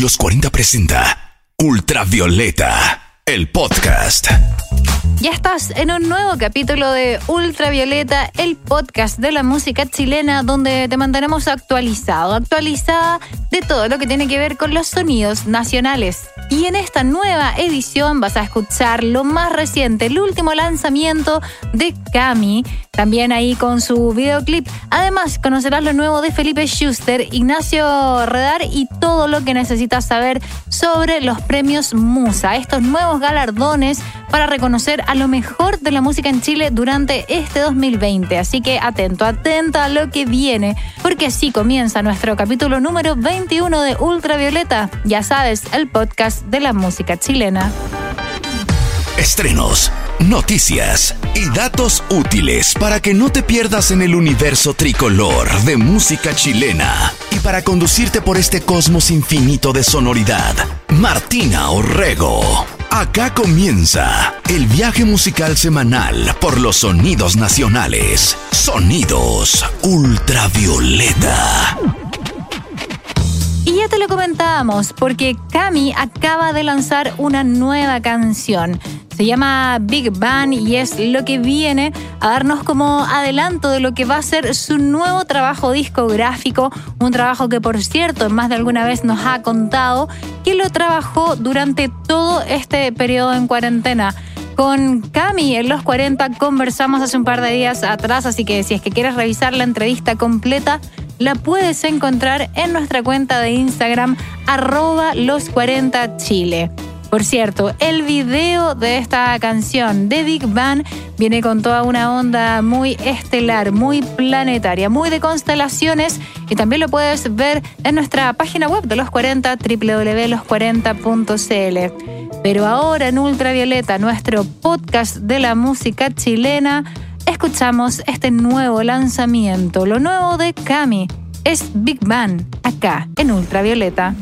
Los 40 presenta Ultravioleta, el podcast. Ya estás en un nuevo capítulo de Ultravioleta, el podcast de la música chilena, donde te mantenemos actualizado, actualizada de todo lo que tiene que ver con los sonidos nacionales. Y en esta nueva edición vas a escuchar lo más reciente, el último lanzamiento de Cami, también ahí con su videoclip. Además, conocerás lo nuevo de Felipe Schuster, Ignacio Redar y todo lo que necesitas saber sobre los premios Musa, estos nuevos galardones para reconocer a lo mejor de la música en Chile durante este 2020. Así que atento, atenta a lo que viene, porque así comienza nuestro capítulo número 21 de Ultravioleta. Ya sabes, el podcast de la música chilena. Estrenos, noticias y datos útiles para que no te pierdas en el universo tricolor de música chilena y para conducirte por este cosmos infinito de sonoridad. Martina Orrego. Acá comienza el viaje musical semanal por los sonidos nacionales. Sonidos ultravioleta. Y ya te lo comentábamos, porque Cami acaba de lanzar una nueva canción. Se llama Big Bang y es lo que viene a darnos como adelanto de lo que va a ser su nuevo trabajo discográfico, un trabajo que por cierto más de alguna vez nos ha contado que lo trabajó durante todo este periodo en cuarentena. Con Cami en los 40 conversamos hace un par de días atrás, así que si es que quieres revisar la entrevista completa, la puedes encontrar en nuestra cuenta de Instagram arroba los 40 Chile. Por cierto, el video de esta canción de Big Bang viene con toda una onda muy estelar, muy planetaria, muy de constelaciones y también lo puedes ver en nuestra página web de los 40 www.los40.cl. Pero ahora en Ultravioleta, nuestro podcast de la música chilena, escuchamos este nuevo lanzamiento, lo nuevo de Cami. Es Big Bang, acá en Ultravioleta.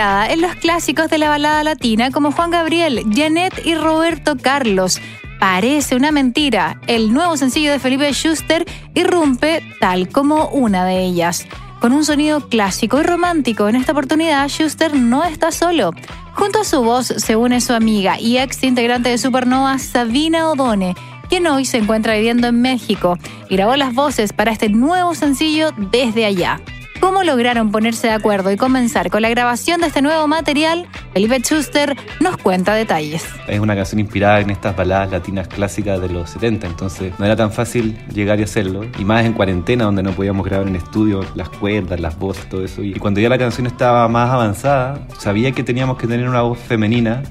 En los clásicos de la balada latina como Juan Gabriel, Janet y Roberto Carlos. Parece una mentira. El nuevo sencillo de Felipe Schuster irrumpe tal como una de ellas. Con un sonido clásico y romántico, en esta oportunidad Schuster no está solo. Junto a su voz se une su amiga y ex integrante de Supernova, Sabina Odone, quien hoy se encuentra viviendo en México y grabó las voces para este nuevo sencillo desde allá. ¿Cómo lograron ponerse de acuerdo y comenzar con la grabación de este nuevo material? Felipe Schuster nos cuenta detalles. Es una canción inspirada en estas baladas latinas clásicas de los 70, entonces no era tan fácil llegar y hacerlo. Y más en cuarentena, donde no podíamos grabar en estudio las cuerdas, las voces, todo eso. Y cuando ya la canción estaba más avanzada, sabía que teníamos que tener una voz femenina,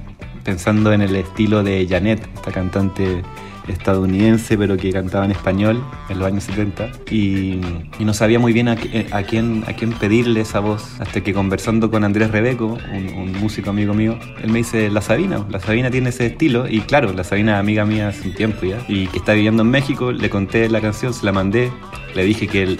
pensando en el estilo de Janet, esta cantante estadounidense, pero que cantaba en español en los años 70. Y, no sabía muy bien a, quién, a quién pedirle esa voz, hasta que conversando con Andrés Rebeco, un, músico amigo mío, él me dice, la Sabina, la Sabina tiene ese estilo. Y claro, la Sabina amiga mía hace un tiempo ya, y que está viviendo en México, le conté la canción, se la mandé, le dije que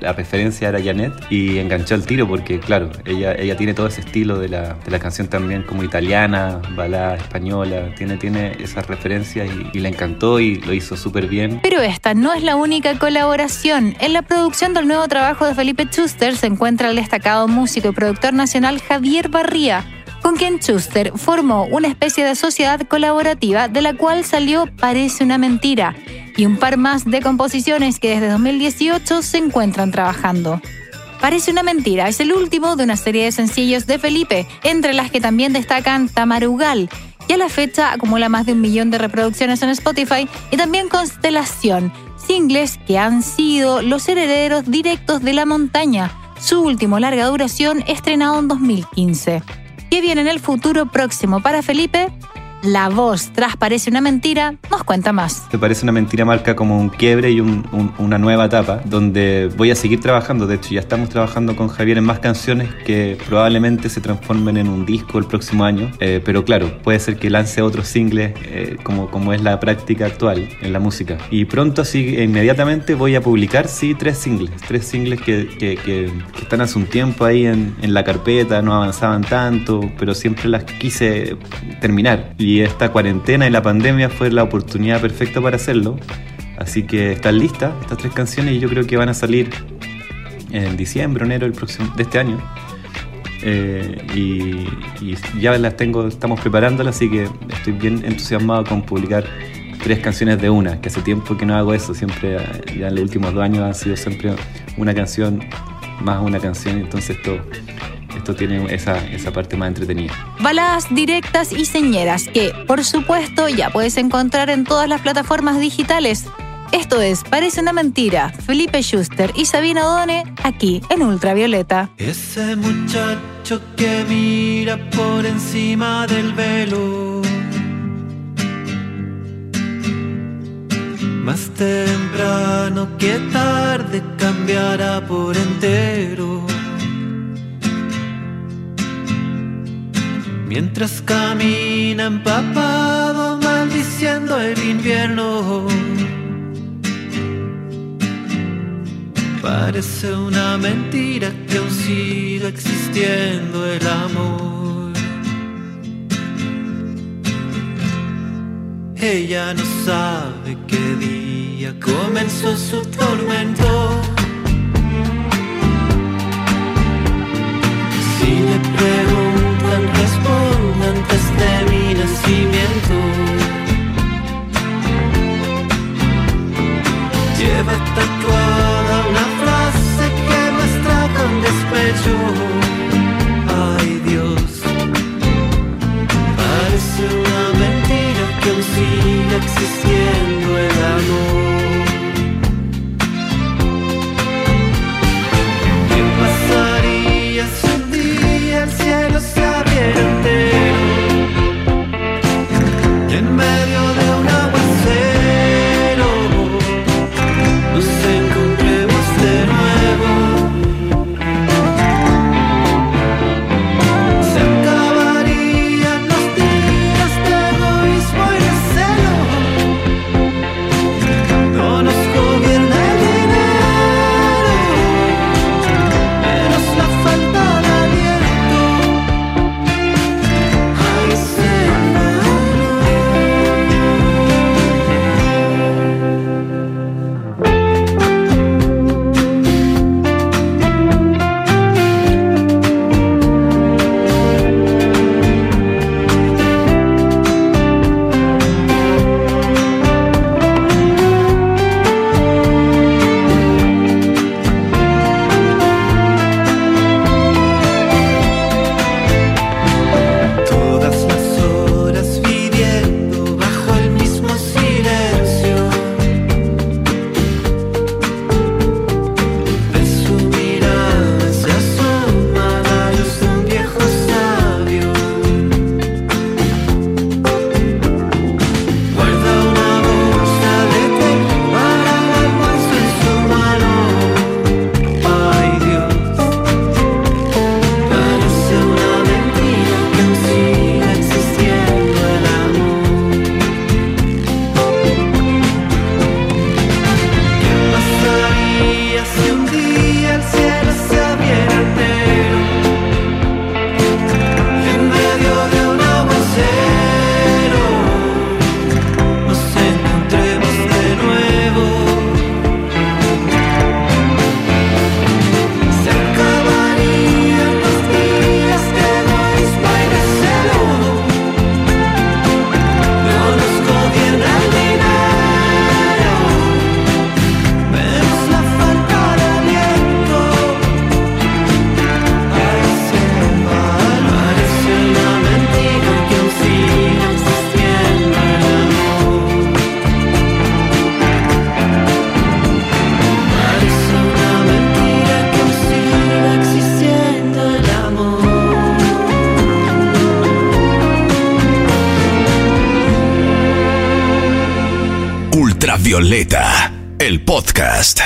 la referencia era Janet y enganchó el tiro porque, claro, ella, ella tiene todo ese estilo de la, de la canción también como italiana, balada española, tiene, tiene esas referencias y, y le encantó y lo hizo súper bien. Pero esta no es la única colaboración. En la producción del nuevo trabajo de Felipe Schuster se encuentra el destacado músico y productor nacional Javier Barría con quien Schuster formó una especie de sociedad colaborativa de la cual salió Parece una mentira y un par más de composiciones que desde 2018 se encuentran trabajando. Parece una mentira es el último de una serie de sencillos de Felipe, entre las que también destacan Tamarugal, y a la fecha acumula más de un millón de reproducciones en Spotify, y también Constelación, singles que han sido los herederos directos de La Montaña, su último larga duración estrenado en 2015. ¿Qué viene en el futuro próximo para Felipe? La voz tras Parece una mentira nos cuenta más. Te parece una mentira marca como un quiebre y una nueva etapa donde voy a seguir trabajando. De hecho, ya estamos trabajando con Javier en más canciones que probablemente se transformen en un disco el próximo año. Eh, pero claro, puede ser que lance otros singles eh, como, como es la práctica actual en la música. Y pronto, así, inmediatamente voy a publicar, sí, tres singles. Tres singles que, que, que, están hace un tiempo ahí en, en la carpeta, no avanzaban tanto, pero siempre las quise terminar. Y y esta cuarentena y la pandemia fue la oportunidad perfecta para hacerlo. Así que están listas estas tres canciones y yo creo que van a salir en diciembre, enero del próximo, de este año. Eh, y, ya las tengo, estamos preparándolas, así que estoy bien entusiasmado con publicar tres canciones de una, que hace tiempo que no hago eso, siempre, ya en los últimos dos años ha sido siempre una canción más una canción, entonces esto esto tiene esa, esa parte más entretenida. Baladas directas y señeras que, por supuesto, ya puedes encontrar en todas las plataformas digitales. Esto es Parece una mentira, Felipe Schuster y Sabina Odone aquí en Ultravioleta. Ese muchacho que mira por encima del velo. Más temprano que tarde cambiará por entero. Mientras camina empapado maldiciendo el invierno. Parece una mentira que aún siga existiendo el amor. Ella no sabe qué día comenzó su tormento. Podcast.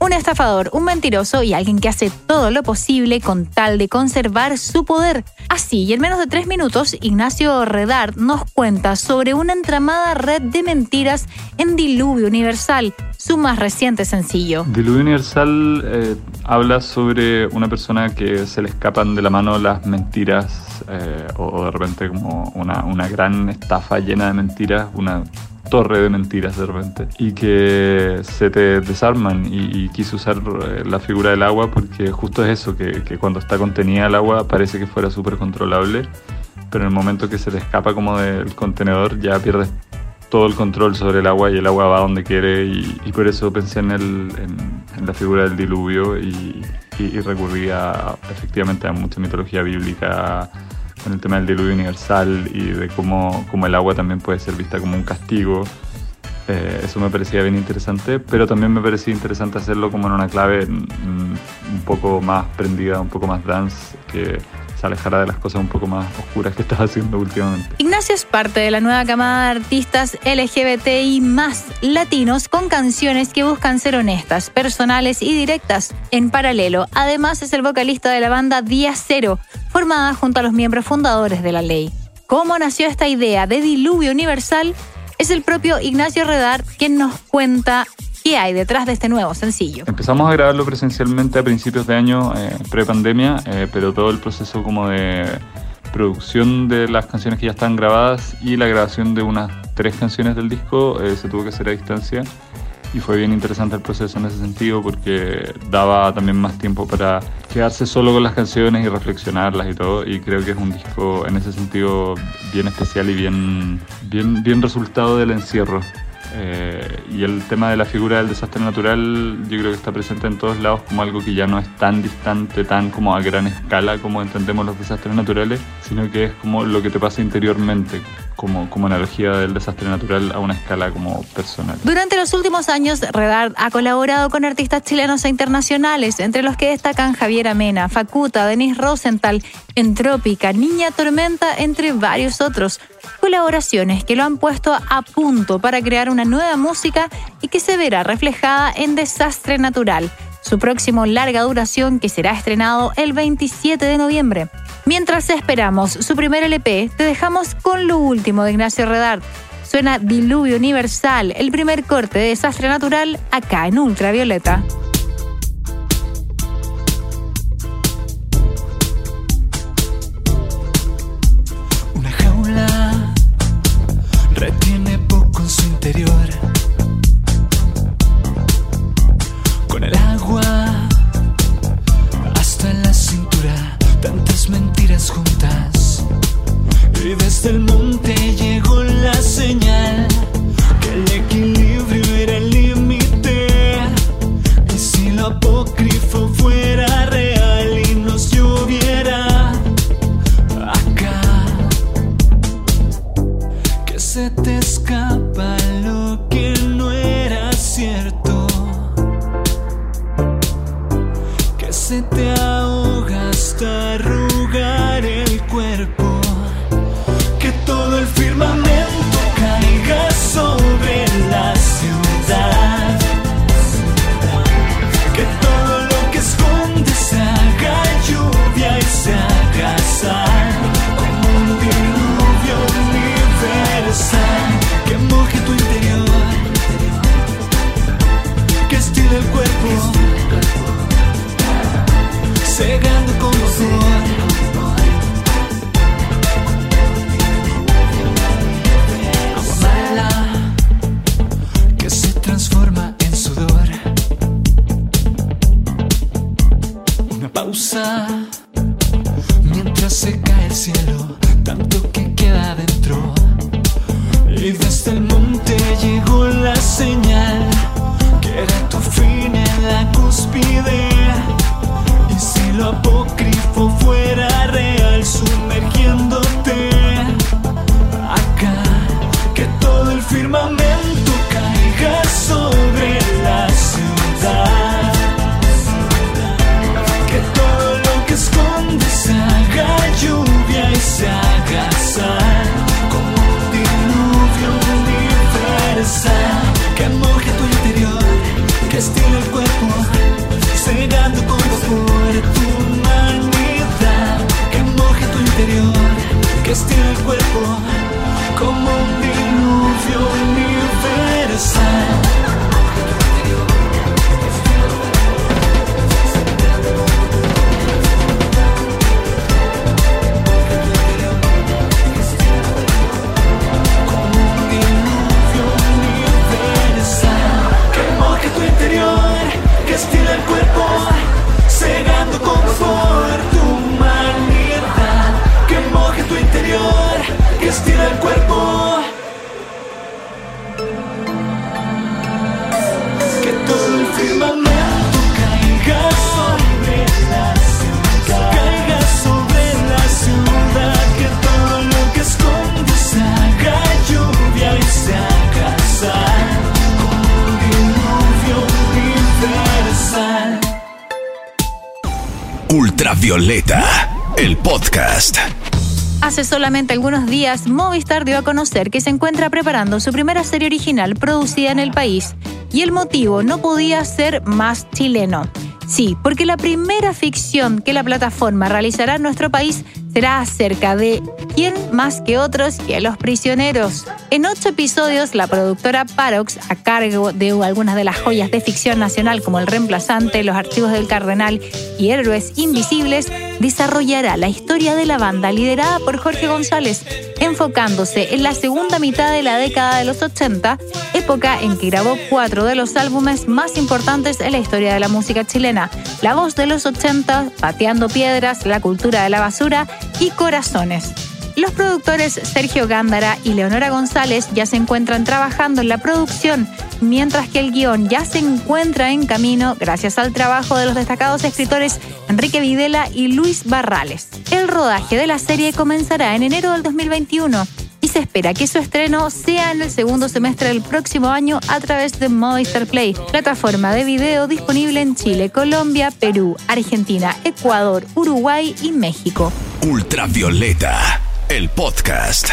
Un estafador, un mentiroso y alguien que hace todo lo posible con tal de conservar su poder. Así, y en menos de tres minutos, Ignacio Redard nos cuenta sobre una entramada red de mentiras en Diluvio Universal, su más reciente sencillo. Diluvio Universal eh, habla sobre una persona que se le escapan de la mano las mentiras eh, o de repente como una, una gran estafa llena de mentiras, una torre de mentiras de repente y que se te desarman y, y quise usar eh, la figura del agua porque justo es eso, que, que cuando está contenida el agua parece que fuera súper controlable, pero en el momento que se te escapa como del contenedor ya pierdes todo el control sobre el agua y el agua va donde quiere y, y por eso pensé en, el, en, en, la figura del diluvio y, y, y recurrí a, efectivamente a mucha mitología bíblica con el tema del diluvio universal y de cómo, cómo el agua también puede ser vista como un castigo. Eh, eso me parecía bien interesante, pero también me parecía interesante hacerlo como en una clave mm, un poco más prendida, un poco más dance, que se alejara de las cosas un poco más oscuras que estás haciendo últimamente. Ignacio es parte de la nueva camada de artistas LGBTI más latinos con canciones que buscan ser honestas, personales y directas. En paralelo, además es el vocalista de la banda Día Cero, formada junto a los miembros fundadores de la ley. ¿Cómo nació esta idea de diluvio universal? Es el propio Ignacio Redar quien nos cuenta qué hay detrás de este nuevo sencillo. Empezamos a grabarlo presencialmente a principios de año, eh, pre-pandemia, eh, pero todo el proceso como de producción de las canciones que ya están grabadas y la grabación de unas tres canciones del disco eh, se tuvo que hacer a distancia y fue bien interesante el proceso en ese sentido porque daba también más tiempo para quedarse solo con las canciones y reflexionarlas y todo y creo que es un disco en ese sentido bien especial y bien, bien, bien resultado del encierro. Eh, y el tema de la figura del desastre natural yo creo que está presente en todos lados como algo que ya no es tan distante, tan como a gran escala como entendemos los desastres naturales, sino que es como lo que te pasa interiormente, como, como analogía del desastre natural a una escala como personal. Durante los últimos años, Redard ha colaborado con artistas chilenos e internacionales, entre los que destacan Javier Amena, Facuta, Denis Rosenthal, Entrópica, Niña Tormenta, entre varios otros. Colaboraciones que lo han puesto a punto para crear una nueva música y que se verá reflejada en Desastre Natural, su próximo larga duración que será estrenado el 27 de noviembre. Mientras esperamos su primer LP, te dejamos con lo último de Ignacio Redard. Suena Diluvio Universal, el primer corte de Desastre Natural acá en Ultravioleta. Escapa mientras se cae el cielo, tanto que queda dentro. Y desde el monte llegó la señal que era tu fin en la cúspide. Y si lo apócrifo fuera que estira el cuerpo como un diluvio. Ultravioleta, el podcast. Hace solamente algunos días, Movistar dio a conocer que se encuentra preparando su primera serie original producida en el país. Y el motivo no podía ser más chileno. Sí, porque la primera ficción que la plataforma realizará en nuestro país será acerca de quién más que otros que los prisioneros. En ocho episodios, la productora Parox, a cargo de algunas de las joyas de ficción nacional como El Reemplazante, Los Archivos del Cardenal y Héroes Invisibles, desarrollará la historia de la banda liderada por Jorge González, enfocándose en la segunda mitad de la década de los 80, época en que grabó cuatro de los álbumes más importantes en la historia de la música chilena, La Voz de los 80, Pateando Piedras, La Cultura de la Basura y Corazones. Los productores Sergio Gándara y Leonora González ya se encuentran trabajando en la producción, mientras que el guion ya se encuentra en camino gracias al trabajo de los destacados escritores Enrique Videla y Luis Barrales. El rodaje de la serie comenzará en enero del 2021 y se espera que su estreno sea en el segundo semestre del próximo año a través de Movistar Play, plataforma de video disponible en Chile, Colombia, Perú, Argentina, Ecuador, Uruguay y México. Ultravioleta, el podcast.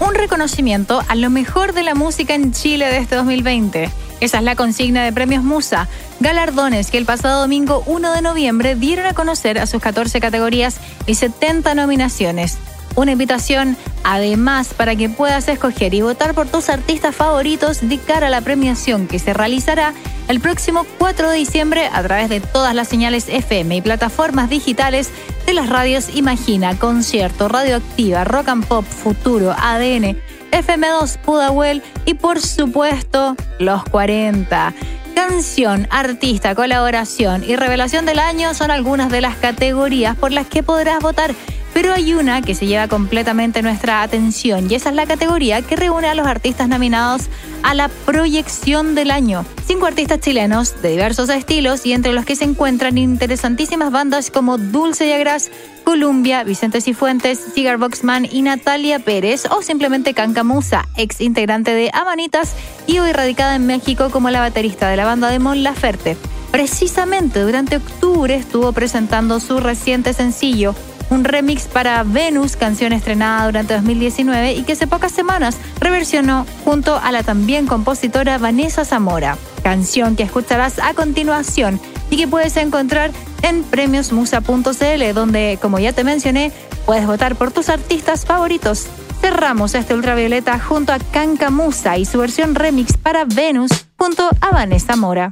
Un reconocimiento a lo mejor de la música en Chile de este 2020. Esa es la consigna de Premios Musa, galardones que el pasado domingo 1 de noviembre dieron a conocer a sus 14 categorías y 70 nominaciones. Una invitación además para que puedas escoger y votar por tus artistas favoritos de cara a la premiación que se realizará el próximo 4 de diciembre a través de todas las señales FM y plataformas digitales de las radios Imagina, Concierto, Radioactiva, Rock and Pop, Futuro, ADN, FM2, Pudahuel y por supuesto Los 40. Canción, artista, colaboración y revelación del año son algunas de las categorías por las que podrás votar pero hay una que se lleva completamente nuestra atención y esa es la categoría que reúne a los artistas nominados a la proyección del año. Cinco artistas chilenos de diversos estilos y entre los que se encuentran interesantísimas bandas como Dulce y Agras, Columbia, Vicente Cifuentes, Cigar Boxman y Natalia Pérez o simplemente Cancamusa, ex integrante de Amanitas y hoy radicada en México como la baterista de la banda de Mon Laferte. Precisamente durante octubre estuvo presentando su reciente sencillo un remix para Venus, canción estrenada durante 2019 y que hace pocas semanas reversionó junto a la también compositora Vanessa Zamora, canción que escucharás a continuación y que puedes encontrar en premiosmusa.cl, donde, como ya te mencioné, puedes votar por tus artistas favoritos. Cerramos este ultravioleta junto a Kanka Musa y su versión remix para Venus junto a Vanessa Mora.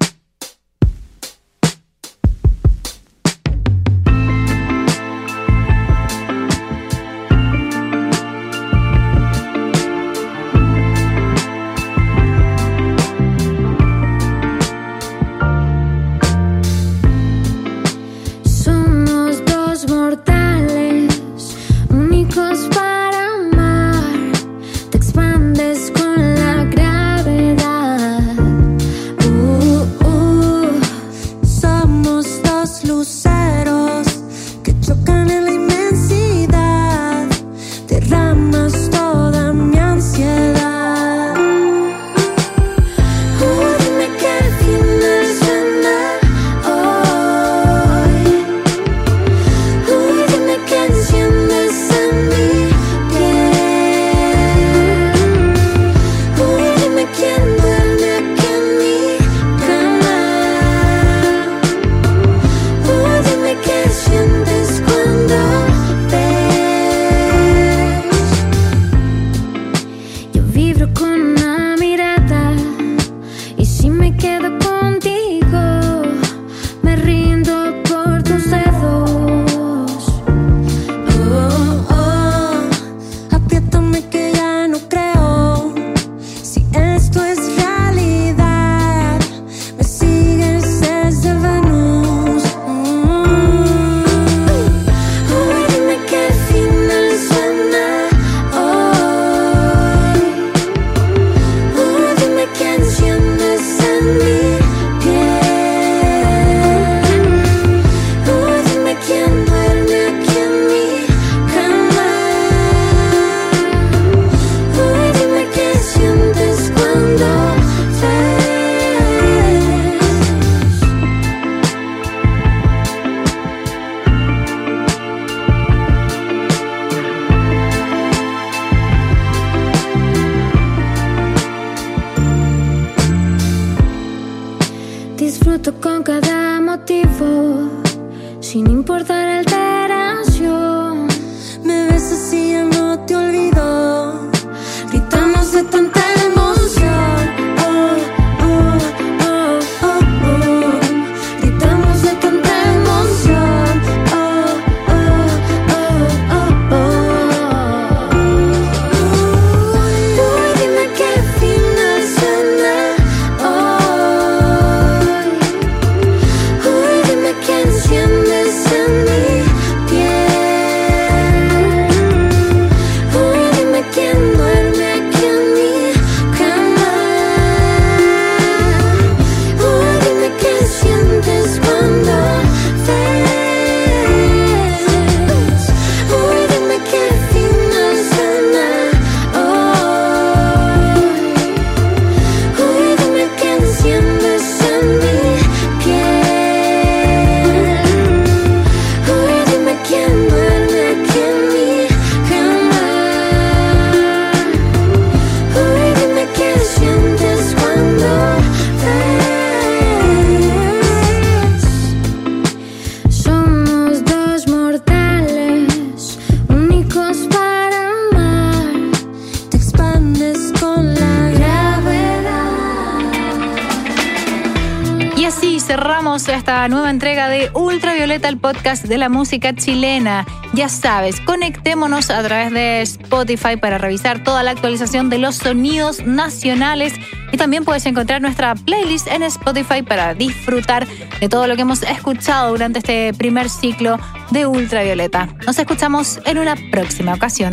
Cerramos esta nueva entrega de Ultravioleta, el podcast de la música chilena. Ya sabes, conectémonos a través de Spotify para revisar toda la actualización de los sonidos nacionales. Y también puedes encontrar nuestra playlist en Spotify para disfrutar de todo lo que hemos escuchado durante este primer ciclo de Ultravioleta. Nos escuchamos en una próxima ocasión.